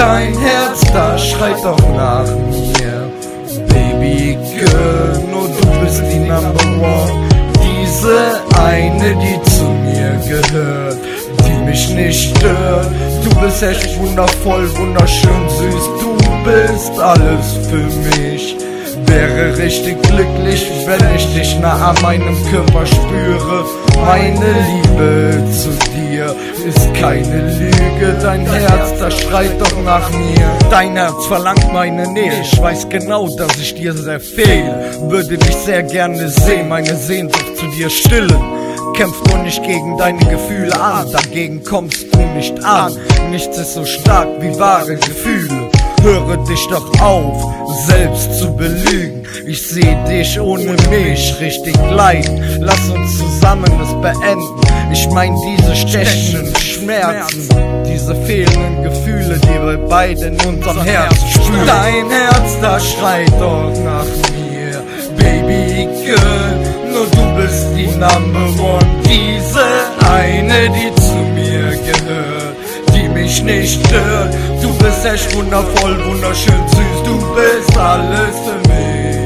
Dein Herz, das schreit doch nach mir. Baby Girl, nur du bist die Number One. Diese eine, die zu mir gehört, die mich nicht stört. Du bist echt wundervoll, wunderschön, süß. Du bist alles für mich. Wäre richtig glücklich, wenn ich dich nah an meinem Körper spüre. Meine Liebe zu dir ist keine Lüge. Dein Herz, das schreit doch nach mir. Dein Herz verlangt meine Nähe. Ich weiß genau, dass ich dir sehr fehle. Würde dich sehr gerne sehen, meine Sehnsucht zu dir stillen. Kämpf nur nicht gegen deine Gefühle an, dagegen kommst du nicht an. Nichts ist so stark wie wahre Gefühle. Höre dich doch auf, selbst zu belügen. Ich seh dich ohne mich richtig leiden. Lass uns zusammen es beenden. Ich mein diese stechenden Schmerzen, diese fehlenden Gefühle, die wir beide in unserem Herzen spüren. Dein Herz, das schreit doch nach mir, Baby Girl. Nur du bist die Number One, diese eine, die zu mir gehört mich nicht stört. Du bist echt wundervoll, wunderschön süß, du bist alles für mich.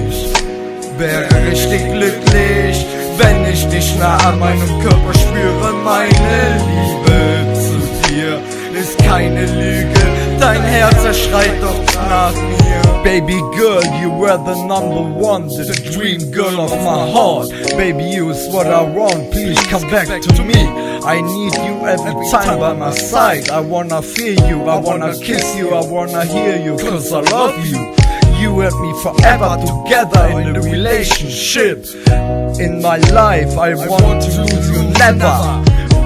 Wäre richtig glücklich, wenn ich dich nah an meinem Körper spüre. Meine Liebe zu dir ist keine Lüge, dein Herz erschreit doch nach mir. Baby girl, you were the number one, the dream girl of my heart. Baby, you is what I want, please come back to me. I need you every time by my side. I wanna feel you, I wanna kiss you, I wanna hear you, cause I love you. You and me forever together in a relationship. In my life, I want to lose you never.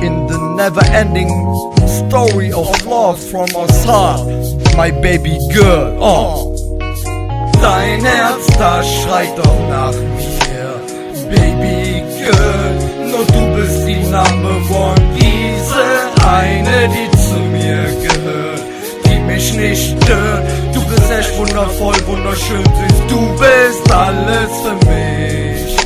In the never ending story of love from us heart, my baby girl. Oh. Dein Herz, das schreit doch nach mir, Baby Girl. Nur du bist die Number One, wunderschön, süß. Du bist alles für mich.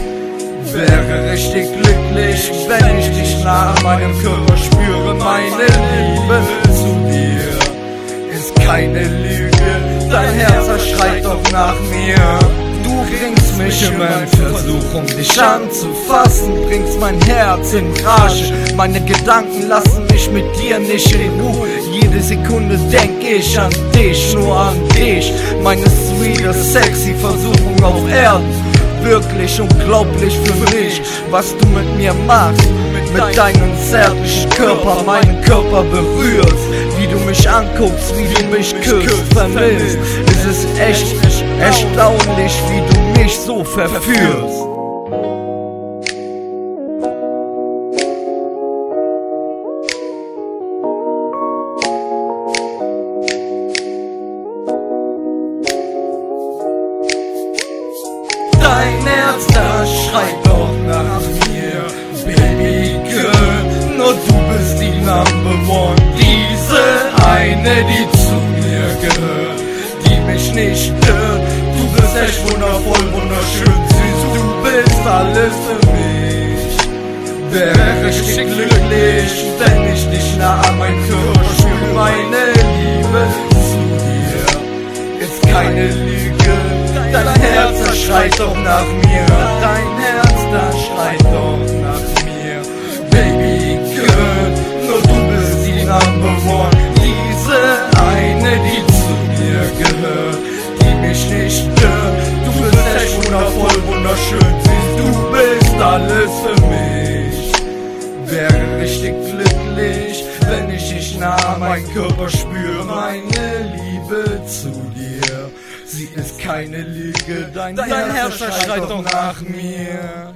Wäre richtig glücklich, wenn ich dich an meinem Körper spüre. Meine Liebe zu dir ist keine Lüge. Dein Herz schreit doch nach mir. Du bringst mich immer in Versuchung, dich anzufassen, bringst mein Herz in Rage. Meine Gedanken lassen mich mit dir nicht in Ruhe. Jede Sekunde denk ich an dich, nur an dich. Meine sweet, sexy Versuchung auf Erden wirklich unglaublich für mich, was du mit mir machst. Mit deinem zärtlichen Körper meinen Körper berührst, wie du mich anguckst, wie du mich küsst, vermisst. Es ist echt erstaunlich, wie du mich so verführst. Dein Herz, das schreit doch nach mir, Baby Girl. Nur du bist die Number One, diese eine, die zu mir gehört, die mich nicht stört. Du bist echt wundervoll, wunderschön, süß. Du bist alles für mich. Wäre richtig glücklich, wenn ich dich nah an mein Körper spüre. Meine schreit doch nach mir. Dein Herz, das schreit doch nach mir. Baby Girl, nur du bist die Number One. Diese eine, die zu mir gehört, die mich nicht stört. Du bist echt wundervoll, wunderschön, süß. Du bist alles für mich. Wäre richtig glücklich, wenn ich dich nah an meinen Körper spüre. Meine Liebe zu dir. Sie ist keine Lüge, dein, dein Herz schreit doch nach mir.